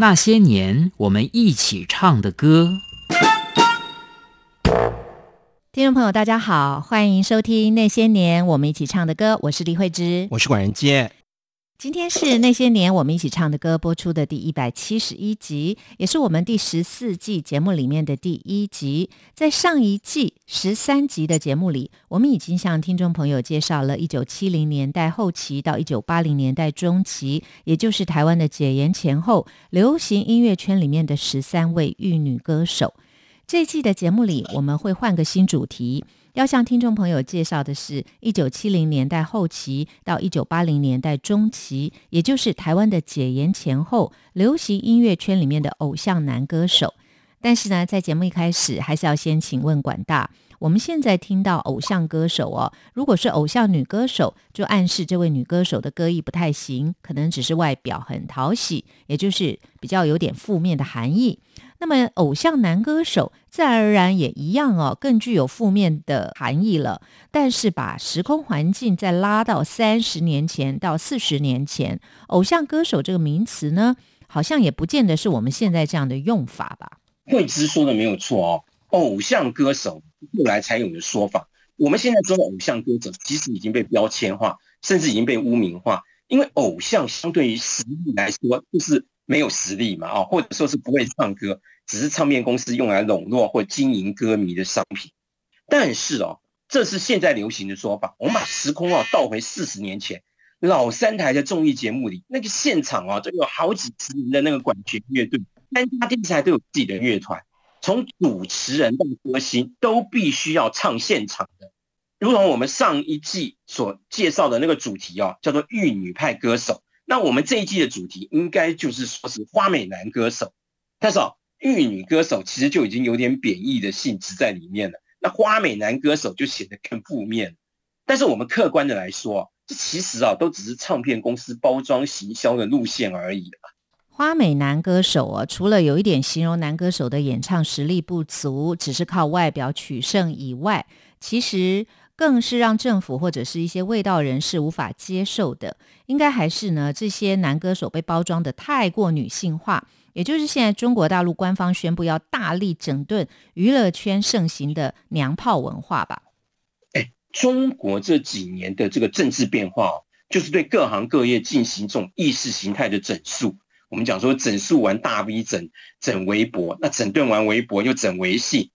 那些年我们一起唱的歌。听众朋友，大家好，欢迎收听《那些年我们一起唱的歌》，我是李慧芝，我是管仁杰。今天是《那些年我们一起唱的歌》播出的第一百七十一集，也是我们第十四季节目里面的第一集。在上一季十三集的节目里，我们已经向听众朋友介绍了一九七零年代后期到一九八零年代中期，也就是台湾的解严前后，流行音乐圈里面的十三位玉女歌手。这一季的节目里，我们会换个新主题。要向听众朋友介绍的是，一九七零年代后期到一九八零年代中期，也就是台湾的解严前后，流行音乐圈里面的偶像男歌手。但是呢，在节目一开始，还是要先请问管大，我们现在听到偶像歌手哦，如果是偶像女歌手，就暗示这位女歌手的歌艺不太行，可能只是外表很讨喜，也就是比较有点负面的含义。那么，偶像男歌手自然而然也一样哦，更具有负面的含义了。但是，把时空环境再拉到三十年前到四十年前，偶像歌手这个名词呢，好像也不见得是我们现在这样的用法吧？慧芝说的没有错哦，偶像歌手后来才有的说法。我们现在说的偶像歌手，其实已经被标签化，甚至已经被污名化。因为偶像相对于实力来说，就是。没有实力嘛？哦，或者说是不会唱歌，只是唱片公司用来笼络或经营歌迷的商品。但是哦，这是现在流行的说法。我们把时空啊倒回四十年前，老三台的综艺节目里，那个现场啊，就有好几十人的那个管弦乐队，三家电视台都有自己的乐团，从主持人到歌星都必须要唱现场的。如同我们上一季所介绍的那个主题哦，叫做玉女派歌手。那我们这一季的主题应该就是说是花美男歌手，但是哦，玉女歌手其实就已经有点贬义的性质在里面了。那花美男歌手就显得更负面。但是我们客观的来说，这其实啊都只是唱片公司包装行销的路线而已花美男歌手啊，除了有一点形容男歌手的演唱实力不足，只是靠外表取胜以外，其实。更是让政府或者是一些味道人士无法接受的，应该还是呢这些男歌手被包装的太过女性化，也就是现在中国大陆官方宣布要大力整顿娱乐圈盛行的娘炮文化吧？哎，中国这几年的这个政治变化，就是对各行各业进行这种意识形态的整肃。我们讲说整肃完大 V 整整微博，那整顿完微博又整微信，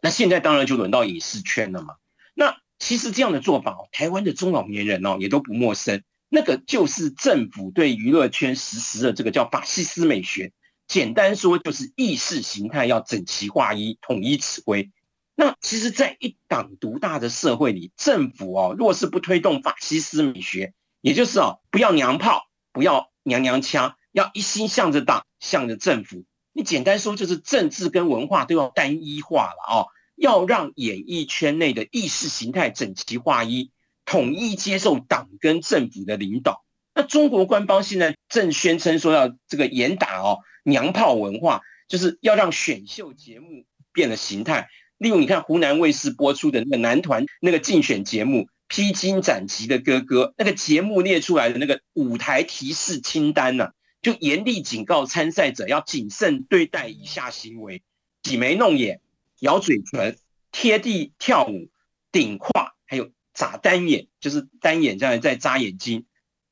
那现在当然就轮到影视圈了嘛。那其实这样的做法，台湾的中老年人哦也都不陌生。那个就是政府对娱乐圈实施的这个叫法西斯美学，简单说就是意识形态要整齐划一、统一指挥。那其实，在一党独大的社会里，政府哦若是不推动法西斯美学，也就是哦不要娘炮、不要娘娘腔，要一心向着党、向着政府。你简单说就是政治跟文化都要单一化了哦。要让演艺圈内的意识形态整齐划一，统一接受党跟政府的领导。那中国官方现在正宣称说要这个严打哦娘炮文化，就是要让选秀节目变了形态。例如，你看湖南卫视播出的那个男团那个竞选节目《披荆斩棘的哥哥》，那个节目列出来的那个舞台提示清单呢，就严厉警告参赛者要谨慎对待以下行为：挤眉弄眼。咬嘴唇、贴地跳舞、顶胯，还有眨单眼，就是单眼这样在眨眼睛。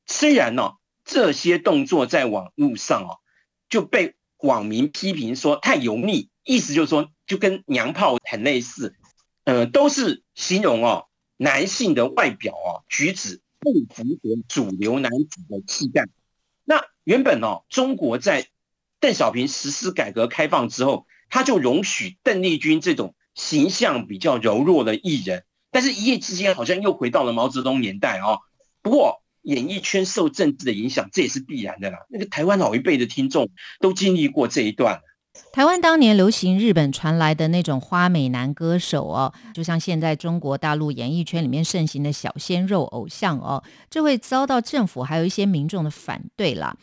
虽然呢，这些动作在网络上哦就被网民批评说太油腻，意思就是说就跟娘炮很类似，呃，都是形容哦男性的外表哦举止不符合主流男子的气概。那原本哦，中国在邓小平实施改革开放之后。他就容许邓丽君这种形象比较柔弱的艺人，但是一夜之间好像又回到了毛泽东年代啊。不过演艺圈受政治的影响，这也是必然的啦。那个台湾老一辈的听众都经历过这一段。台湾当年流行日本传来的那种花美男歌手哦，就像现在中国大陆演艺圈里面盛行的小鲜肉偶像哦，这会遭到政府还有一些民众的反对啦。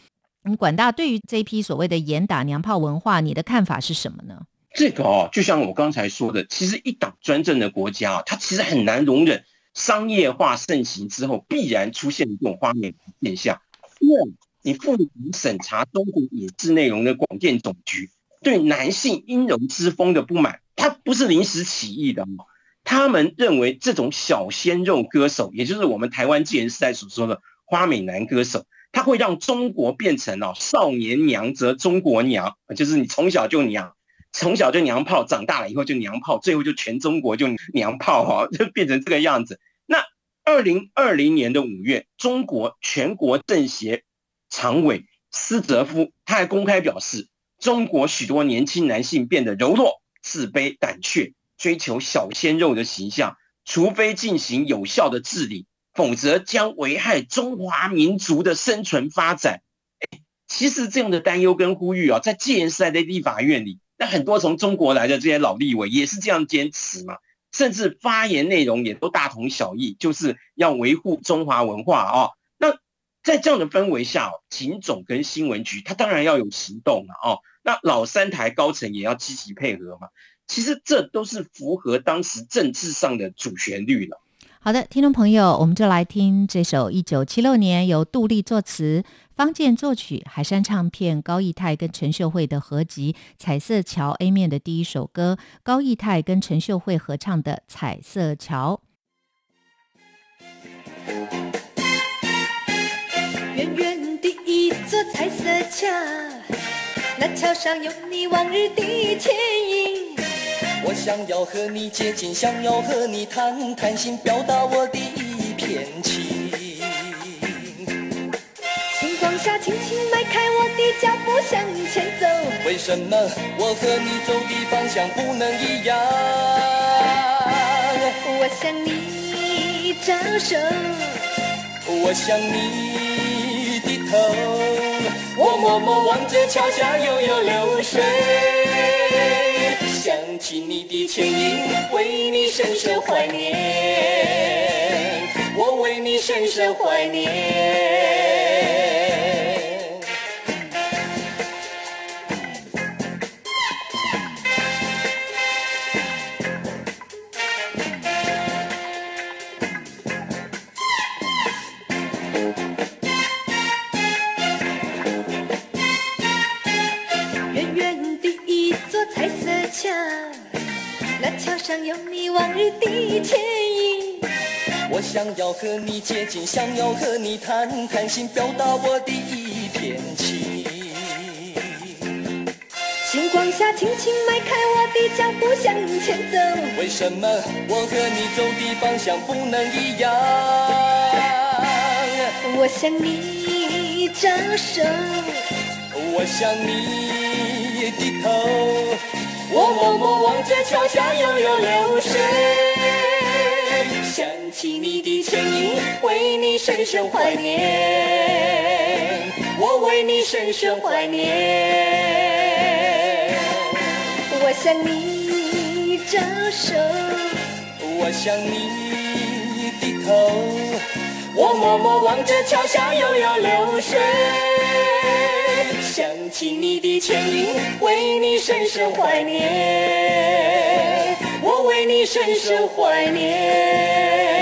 你管大对于这批所谓的严打娘炮文化，你的看法是什么呢？这个哦，就像我刚才说的，其实一党专政的国家，它其实很难容忍商业化盛行之后，必然出现的这种花美男现象。因为你妇女审查中国影视内容的广电总局对男性阴柔之风的不满，它不是临时起意的。他们认为这种小鲜肉歌手，也就是我们台湾纪元时代所说的花美男歌手，他会让中国变成哦少年娘则中国娘，就是你从小就娘，从小就娘炮，长大了以后就娘炮，最后就全中国就娘炮哈，就变成这个样子。那二零二零年的五月，中国全国政协常委斯泽夫他还公开表示，中国许多年轻男性变得柔弱、自卑、胆怯。追求小鲜肉的形象，除非进行有效的治理，否则将危害中华民族的生存发展。哎其实这样的担忧跟呼吁啊，在戒严时代的立法院里，那很多从中国来的这些老立委也是这样坚持嘛，甚至发言内容也都大同小异，就是要维护中华文化啊。那在这样的氛围下，警总跟新闻局他当然要有行动了哦。那老三台高层也要积极配合嘛。其实这都是符合当时政治上的主旋律了。好的，听众朋友，我们就来听这首一九七六年由杜丽作词、方健作曲、海山唱片高义泰跟陈秀慧的合集《彩色桥》A 面的第一首歌，高义泰跟陈秀慧合唱的《彩色桥》。远远的一座彩色桥，那桥上有你往日的倩影。我想要和你接近，想要和你谈谈心，表达我的一片情。星光下，轻轻迈开我的脚步向前走。为什么我和你走的方向不能一样？我向你招手，我向你低头，我默默望着桥下悠悠流水。想起你的倩影，为你深深怀念，我为你深深怀念。想要和你接近，想要和你谈谈心，表达我的一片情。星光下，轻轻迈开我的脚步向前走。为什么我和你走的方向不能一样？我向你招手，我向你低头。我默默望着桥下悠悠流水，想起你的倩影，为你深深怀念，我为你深深怀念。我向你招手，我向你低头，我默默望着桥下悠悠流水。想起你的倩影，为你深深怀念，我为你深深怀念。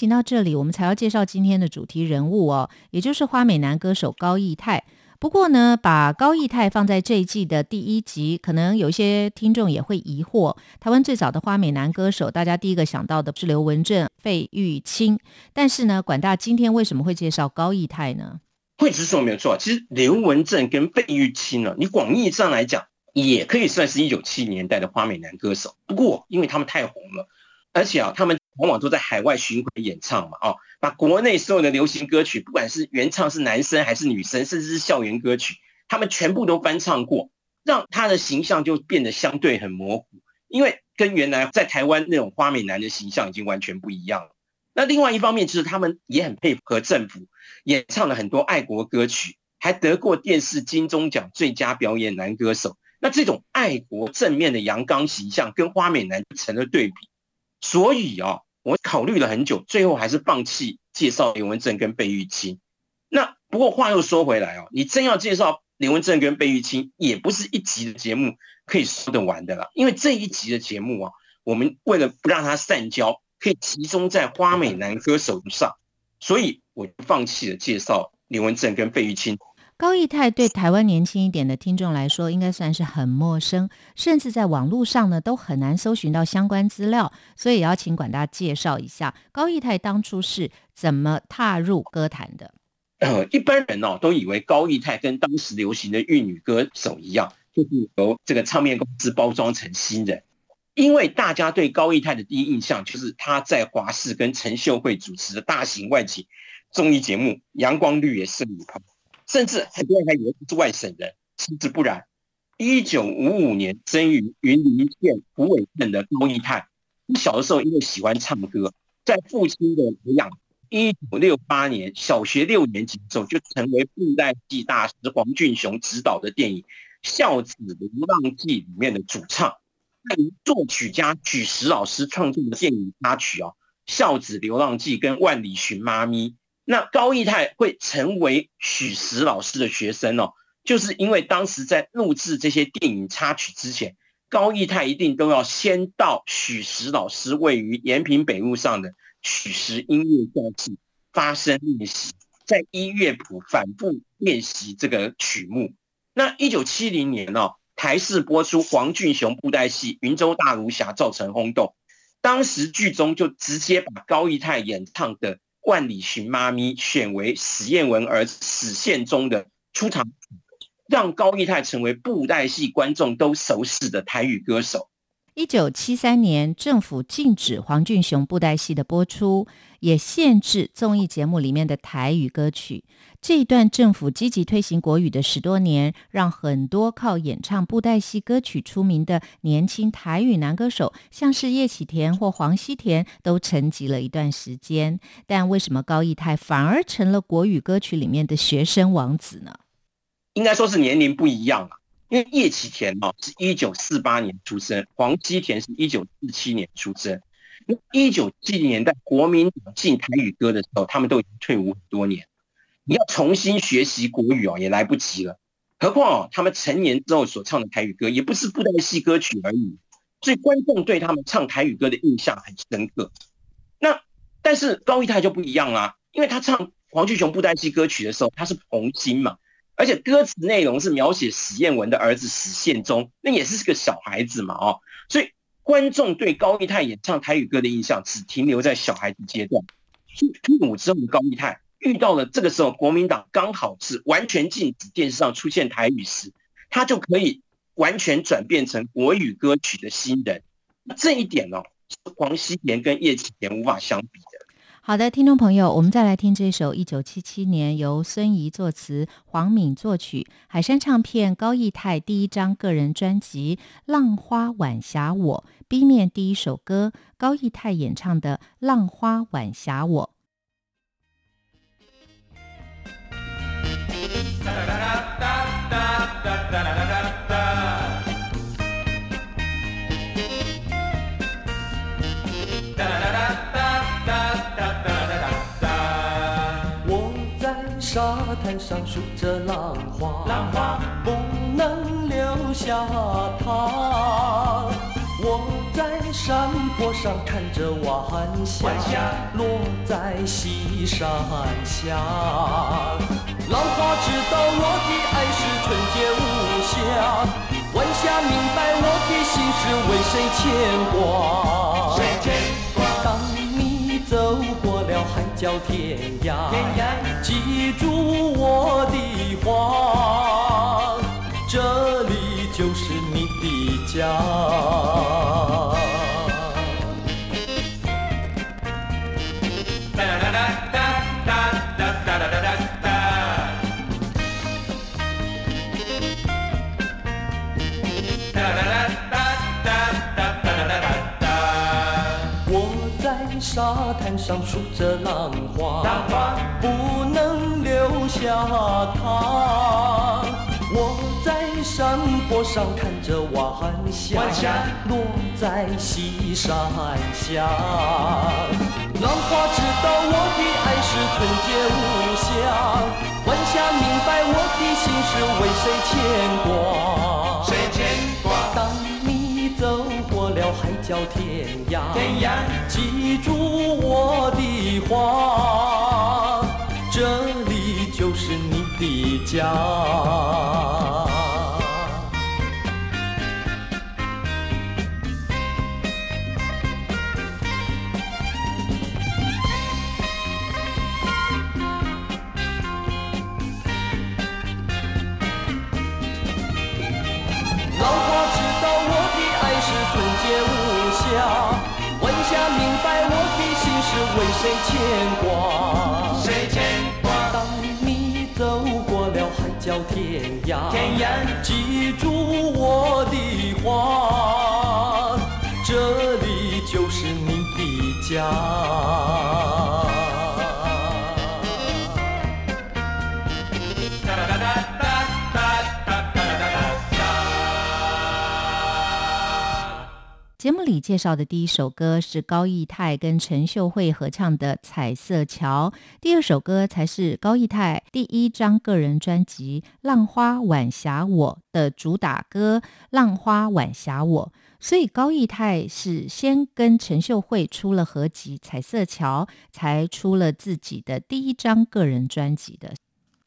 行到这里，我们才要介绍今天的主题人物哦，也就是花美男歌手高义泰。不过呢，把高义泰放在这一季的第一集，可能有一些听众也会疑惑：台湾最早的花美男歌手，大家第一个想到的是刘文正、费玉清。但是呢，管大今天为什么会介绍高义泰呢？会直说没有错，其实刘文正跟费玉清呢，你广义上来讲，也可以算是一九七年代的花美男歌手。不过，因为他们太红了，而且啊，他们往往都在海外巡回演唱嘛，哦。把国内所有的流行歌曲，不管是原唱是男生还是女生，甚至是校园歌曲，他们全部都翻唱过，让他的形象就变得相对很模糊，因为跟原来在台湾那种花美男的形象已经完全不一样了。那另外一方面就是他们也很配合政府，演唱了很多爱国歌曲，还得过电视金钟奖最佳表演男歌手。那这种爱国正面的阳刚形象跟花美男成了对比，所以啊。我考虑了很久，最后还是放弃介绍林文正跟贝玉清。那不过话又说回来哦，你真要介绍林文正跟贝玉清也不是一集的节目可以说得完的了，因为这一集的节目啊，我们为了不让它散焦，可以集中在花美男歌手上，所以我放弃了介绍林文正跟贝玉清。高义泰对台湾年轻一点的听众来说，应该算是很陌生，甚至在网络上呢都很难搜寻到相关资料，所以也要请管大介绍一下高义泰当初是怎么踏入歌坛的。呃，一般人哦都以为高义泰跟当时流行的玉女歌手一样，就是由这个唱片公司包装成新人。因为大家对高义泰的第一印象就是他在华视跟陈秀慧主持的大型外景综艺节目《阳光绿野胜雨棚》，甚至很多人还以为他是外省人，其实不然。一九五五年生于云林县虎尾镇的高义泰，小的时候因为喜欢唱歌，在父亲的培养。一九六八年，小学六年级的时候，就成为布袋戏大师黄俊雄执导的电影《孝子流浪记》里面的主唱。那由作曲家许石老师创作的电影插曲哦，《孝子流浪记》跟《万里寻妈咪》。那高义泰会成为许石老师的学生哦，就是因为当时在录制这些电影插曲之前，高义泰一定都要先到许石老师位于延平北路上的。许石音乐教室发声练习，在音乐谱反复练习这个曲目。那一九七零年哦，台视播出黄俊雄布袋戏《云州大儒侠》，造成轰动。当时剧中就直接把高义泰演唱的《万里寻妈咪》选为史艳文儿子史宪中的出场，让高义泰成为布袋戏观众都熟识的台语歌手。一九七三年，政府禁止黄俊雄布袋戏的播出，也限制综艺节目里面的台语歌曲。这一段政府积极推行国语的十多年，让很多靠演唱布袋戏歌曲出名的年轻台语男歌手，像是叶启田或黄西田，都沉寂了一段时间。但为什么高义泰反而成了国语歌曲里面的学生王子呢？应该说是年龄不一样啊。因为叶启田哦是一九四八年出生，黄基田是一九四七年出生。那一九七零年代国民党进台语歌的时候，他们都已经退伍很多年，你要重新学习国语哦也来不及了。何况哦他们成年之后所唱的台语歌也不是布袋戏歌曲而已，所以观众对他们唱台语歌的印象很深刻。那但是高一泰就不一样啦，因为他唱黄俊雄布袋戏歌曲的时候，他是童星嘛。而且歌词内容是描写史艳文的儿子史宪忠，那也是个小孩子嘛，哦，所以观众对高义泰演唱台语歌的印象只停留在小孩子阶段。退伍之后的高义泰遇到了这个时候国民党刚好是完全禁止电视上出现台语时，他就可以完全转变成国语歌曲的新人。这一点哦，是黄西田跟叶启田无法相比的。好的，听众朋友，我们再来听这首一九七七年由孙怡作词、黄敏作曲、海山唱片高义泰第一张个人专辑《浪花晚霞我》B 面第一首歌，高义泰演唱的《浪花晚霞我》。上数着浪花，浪花不能留下它。我在山坡上看着晚霞，落在西山下。浪花知道我的爱是纯洁无瑕，晚霞明白我的心是为谁牵挂。了海角天涯。记住我的话，这里就是你的家。数着浪花，不能留下它。我在山坡上看着晚霞，落在西山下。浪花知道我的爱是纯洁无瑕，晚霞明白我的心是为谁牵挂？天涯，记住我的话，这里就是你的家。牵挂里介绍的第一首歌是高义泰跟陈秀慧合唱的《彩色桥》，第二首歌才是高义泰第一张个人专辑《浪花晚霞我》的主打歌《浪花晚霞我》。所以高义泰是先跟陈秀慧出了合集《彩色桥》，才出了自己的第一张个人专辑的。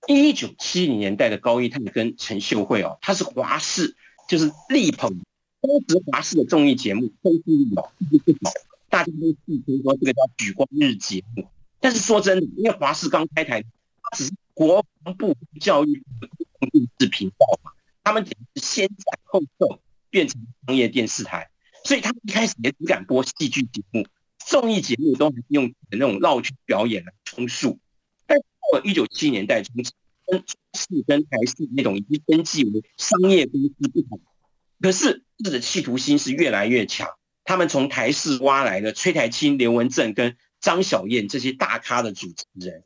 一九七零年代的高义泰跟陈秀慧哦，他是华视就是力捧当时华视的综艺节目《收视率哦一直不好，大家都戏称说这个叫“举光日”节目。但是说真的，因为华视刚开台，它只是国防部教育部的电视频道嘛，他们只是先斩后奏变成商业电视台，所以他们一开始也只敢播戏剧节目，综艺节目都还是用那种绕圈表演来充数。但是到了一九七年代中期，跟中视跟台视那种已经登记为商业公司不同，可是日的企图心是越来越强。他们从台视挖来了崔台青、刘文正跟张小燕这些大咖的主持人，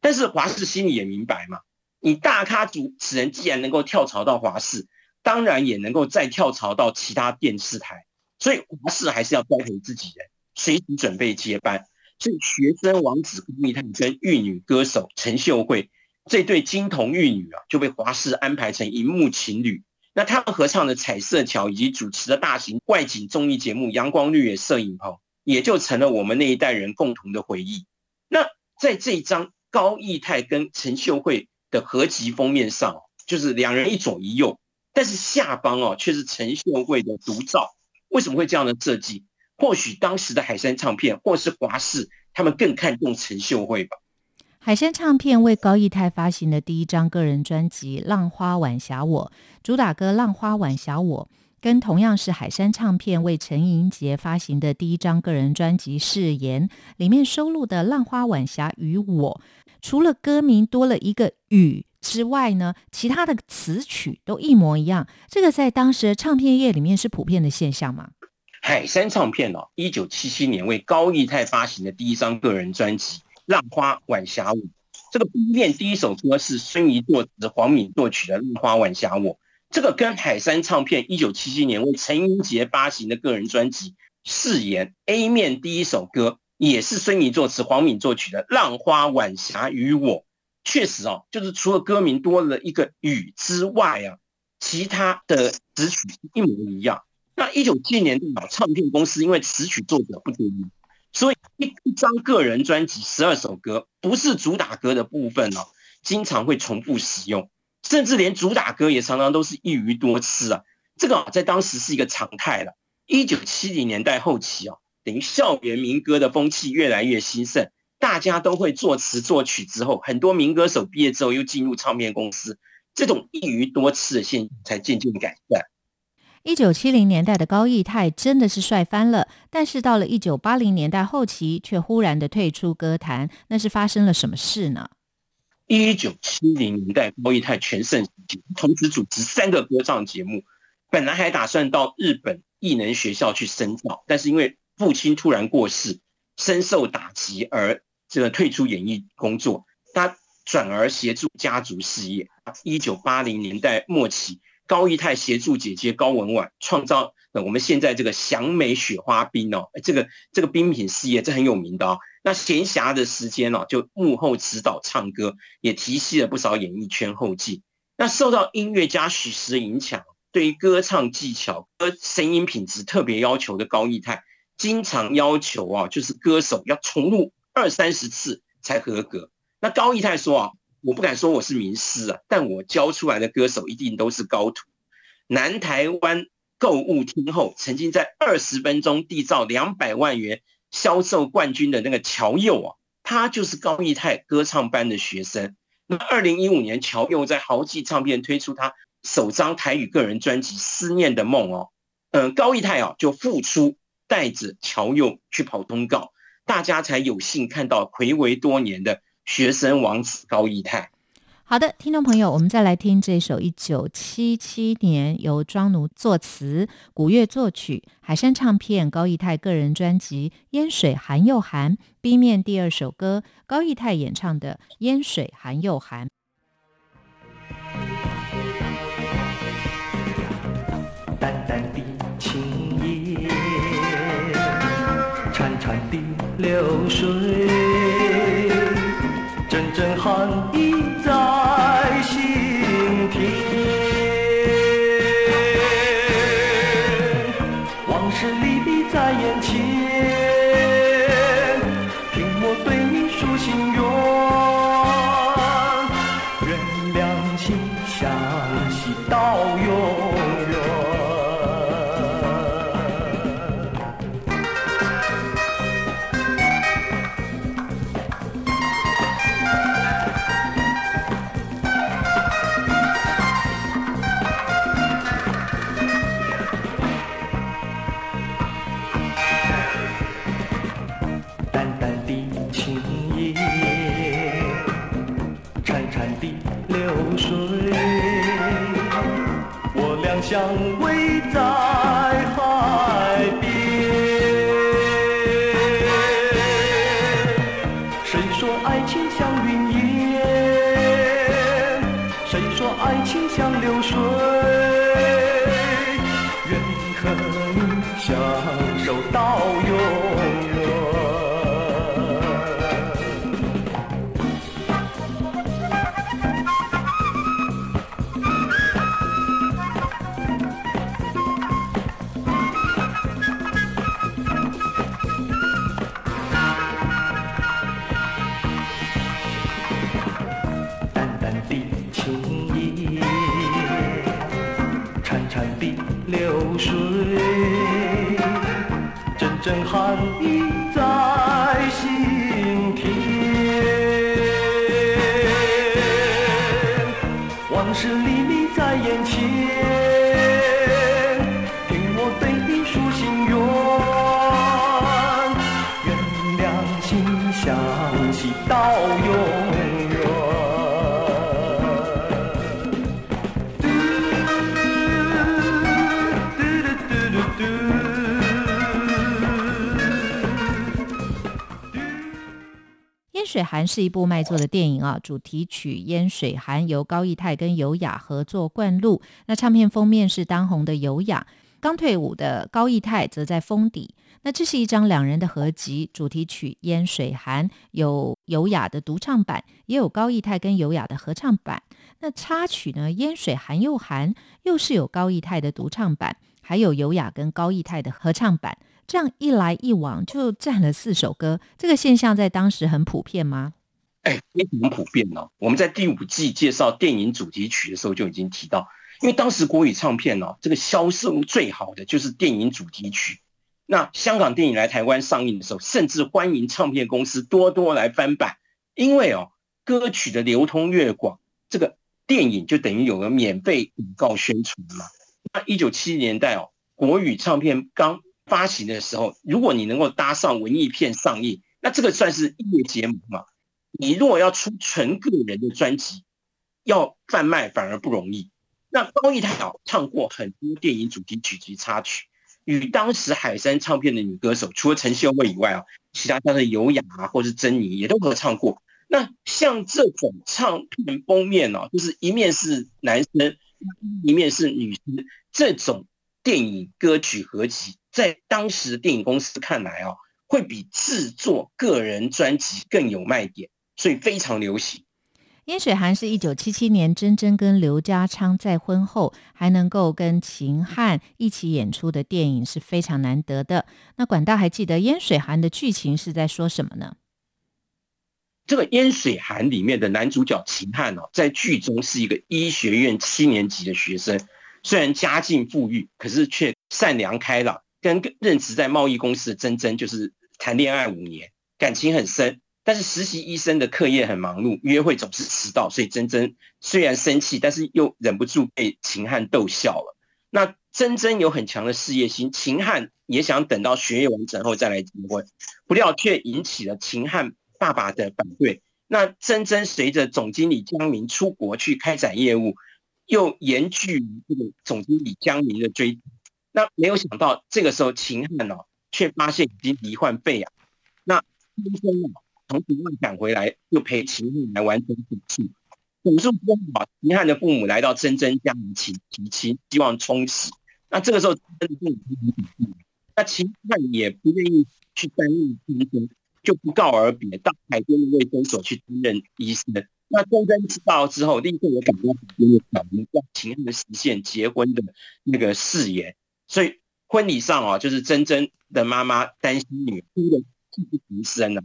但是华视心里也明白嘛，你大咖主持人既然能够跳槽到华视，当然也能够再跳槽到其他电视台，所以华视还是要栽培自己人，随时准备接班。所以学生王子高密探跟玉女歌手陈秀慧这对金童玉女啊，就被华视安排成荧幕情侣。那他们合唱的《彩色桥》以及主持的大型外景综艺节目《阳光绿野摄影棚》，也就成了我们那一代人共同的回忆。那在这一张高义泰跟陈秀慧的合集封面上，就是两人一左一右，但是下方哦却是陈秀慧的独照。为什么会这样的设计？或许当时的海山唱片或是华视，他们更看重陈秀慧吧。海山唱片为高义泰发行的第一张个人专辑《浪花晚霞我》，主打歌《浪花晚霞我》，跟同样是海山唱片为陈莹杰发行的第一张个人专辑《誓言》里面收录的《浪花晚霞与我》，除了歌名多了一个“雨”之外呢，其他的词曲都一模一样。这个在当时的唱片业里面是普遍的现象吗？海山唱片哦，一九七七年为高义泰发行的第一张个人专辑《浪花晚霞我》，这个封面第一首歌是孙怡作词、黄敏作曲的《浪花晚霞我》，这个跟海山唱片一九七七年为陈英杰发行的个人专辑《誓言》A 面第一首歌也是孙怡作词、黄敏作曲的《浪花晚霞与我》。确实哦，就是除了歌名多了一个“雨”之外啊，其他的词曲一模一样。那一九七零年代，唱片公司因为词曲作者不多，所以一张个人专辑十二首歌，不是主打歌的部分哦、经常会重复使用，甚至连主打歌也常常都是一鱼多吃啊。这个啊，在当时是一个常态了。一九七零年代后期啊，等于校园民歌的风气越来越兴盛，大家都会作词作曲之后，很多民歌手毕业之后又进入唱片公司，这种一鱼多吃的现象才渐渐改善。一九七零年代的高义泰真的是帅翻了，但是到了一九八零年代后期，却忽然的退出歌坛，那是发生了什么事呢？一九七零年代，高义泰全盛时期，同时主持三个歌唱节目，本来还打算到日本艺能学校去深造，但是因为父亲突然过世，深受打击而这个退出演艺工作，他转而协助家族事业。一九八零年代末期。高义泰协助姐姐高文婉创造了我们现在这个祥美雪花冰哦，这个这个冰品事业这很有名的哦。那闲暇的时间哦，就幕后指导唱歌，也提携了不少演艺圈后进。那受到音乐家许石的影响，对于歌唱技巧、歌声音品质特别要求的高义泰，经常要求啊，就是歌手要重录二三十次才合格。那高义泰说啊，我不敢说我是名师啊，但我教出来的歌手一定都是高徒。南台湾购物厅后，曾经在二十分钟缔造两百万元销售冠军的那个乔佑啊，他就是高义泰歌唱班的学生。那二零一五年，乔佑在豪记唱片推出他首张台语个人专辑《思念的梦》哦，嗯，高义泰啊就复出，带着乔佑去跑通告，大家才有幸看到暌违多年的学生王子高义泰。好的，听众朋友，我们再来听这首一九七七年由庄奴作词、古月作曲、海山唱片高义泰个人专辑《烟水寒又寒》B 面第二首歌，高义泰演唱的《烟水寒又寒》。淡淡的青叶，潺潺的流水，寒水寒是一部卖座的电影啊，主题曲《烟水寒》由高义泰跟尤雅合作灌录。那唱片封面是当红的尤雅，刚退伍的高义泰则在封底。那这是一张两人的合集，主题曲《烟水寒》有尤雅的独唱版，也有高义泰跟尤雅的合唱版。那插曲呢，《烟水寒又寒》又是有高义泰的独唱版，还有尤雅跟高义泰的合唱版。这样一来一往就占了四首歌，这个现象在当时很普遍吗？哎，非常普遍哦。我们在第五季介绍电影主题曲的时候就已经提到，因为当时国语唱片哦，这个销售最好的就是电影主题曲。那香港电影来台湾上映的时候，甚至欢迎唱片公司多多来翻版，因为哦，歌曲的流通越广，这个电影就等于有了免费广告宣传嘛。那一九七零年代哦，国语唱片刚发行的时候，如果你能够搭上文艺片上映，那这个算是业结盟嘛。你如果要出纯个人的专辑，要贩卖反而不容易。那高义泰啊，唱过很多电影主题曲及插曲，与当时海山唱片的女歌手，除了陈秀慧以外啊，其他像是尤雅啊，或是珍妮也都合唱过。那像这种唱片封面哦、就是一面是男生，一面是女生，这种电影歌曲合集，在当时电影公司看来啊，会比制作个人专辑更有卖点，所以非常流行。烟水寒是一九七七年珍珍跟刘家昌再婚后还能够跟秦汉一起演出的电影是非常难得的。那管大还记得烟水寒的剧情是在说什么呢？这个《烟水寒》里面的男主角秦汉哦，在剧中是一个医学院七年级的学生，虽然家境富裕，可是却善良开朗，跟任职在贸易公司的珍珍就是谈恋爱五年，感情很深。但是实习医生的课业很忙碌，约会总是迟到，所以珍珍虽然生气，但是又忍不住被秦汉逗笑了。那珍珍有很强的事业心，秦汉也想等到学业完成后再来结婚，不料却引起了秦汉爸爸的反对。那珍珍随着总经理江明出国去开展业务，又严拒这个总经理江明的追。那没有想到，这个时候秦汉哦，却发现已经罹患肺癌。那珍珍哦。从国外赶回来，又陪秦汉来完成手术。手术之后啊，秦汉的父母来到珍珍家里请提亲，希望冲喜。那这个时候，珍珍父母很反对，那秦汉也不愿意去担任医生，就不告而别，到海边的卫生所去担任医生。那珍珍知道之后，立刻也感到海边的小门，让秦汉实现结婚的那个誓言。所以婚礼上啊，就是珍珍的妈妈担心女儿哭的泣不成声了。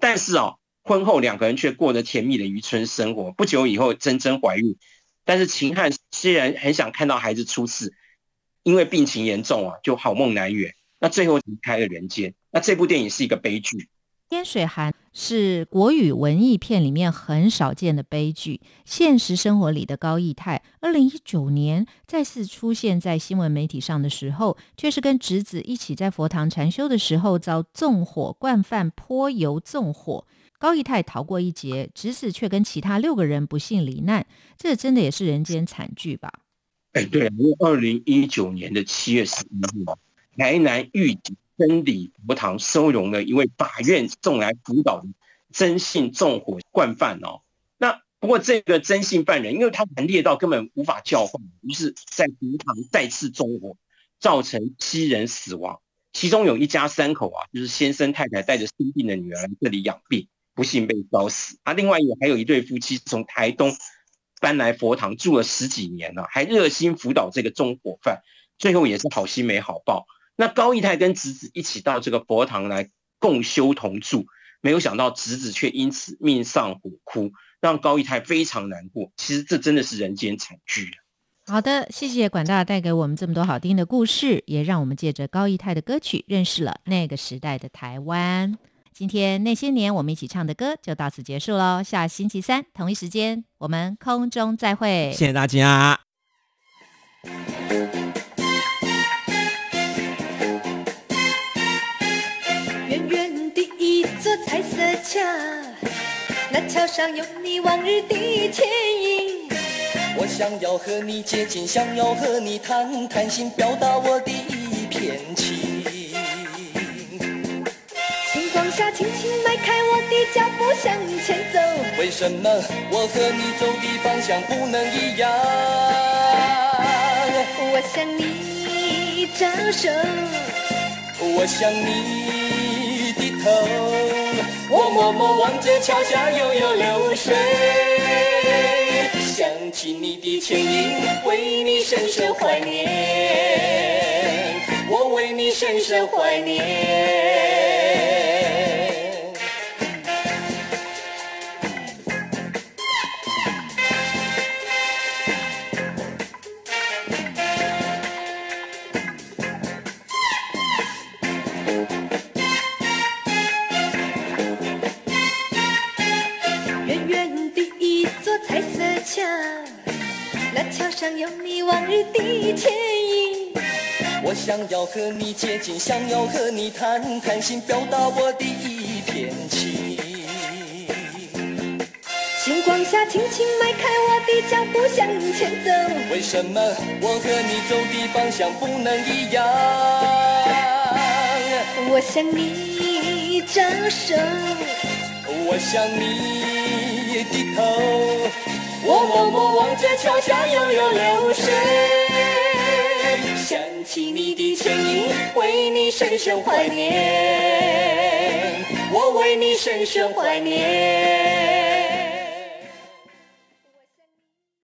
但是哦，婚后两个人却过着甜蜜的渔村生活。不久以后，珍珍怀孕，但是秦汉虽然很想看到孩子出世，因为病情严重啊，就好梦难圆。那最后离开了人间。那这部电影是一个悲剧。天水寒是国语文艺片里面很少见的悲剧。现实生活里的高义泰，二零一九年再次出现在新闻媒体上的时候，却是跟侄子一起在佛堂禅修的时候遭纵火，惯犯泼油纵火，高义泰逃过一劫，侄子却跟其他六个人不幸罹难。这真的也是人间惨剧吧？哎，对，二零一九年的七月十一日，台南狱警。真理佛堂收容了一位法院送来辅导的真性纵火惯犯哦。那不过这个真性犯人，因为他顽劣到根本无法教化，于是，在佛堂再次纵火，造成七人死亡。其中有一家三口啊，就是先生太太带着生病的女儿来这里养病，不幸被烧死。啊，另外也还有一对夫妻从台东搬来佛堂住了十几年了，还热心辅导这个纵火犯，最后也是好心没好报。那高义泰跟侄子一起到这个佛堂来共修同住，没有想到侄子却因此命丧火窟，让高义泰非常难过。其实这真的是人间惨剧好的，谢谢管大带给我们这么多好听的故事，也让我们借着高义泰的歌曲认识了那个时代的台湾。今天那些年我们一起唱的歌就到此结束喽，下星期三同一时间我们空中再会。谢谢大家。彩色桥，那桥上有你往日的倩影。我想要和你接近，想要和你谈谈心，表达我的一片情。星光下，轻轻迈开我的脚步向前走。为什么我和你走的方向不能一样？我向你招手，我向你低头。我默默望着桥下悠悠流水，想起你的倩影，为你深深怀念，我为你深深怀念。往日的倩影，我想要和你接近，想要和你谈谈心，表达我的一片情。星光下，轻轻迈开我的脚步向前走。为什么我和你走的方向不能一样？我向你招手，我向你低头。我默默望着桥下悠悠流水，想起你的倩影，为你深深怀念，我为你深深怀念。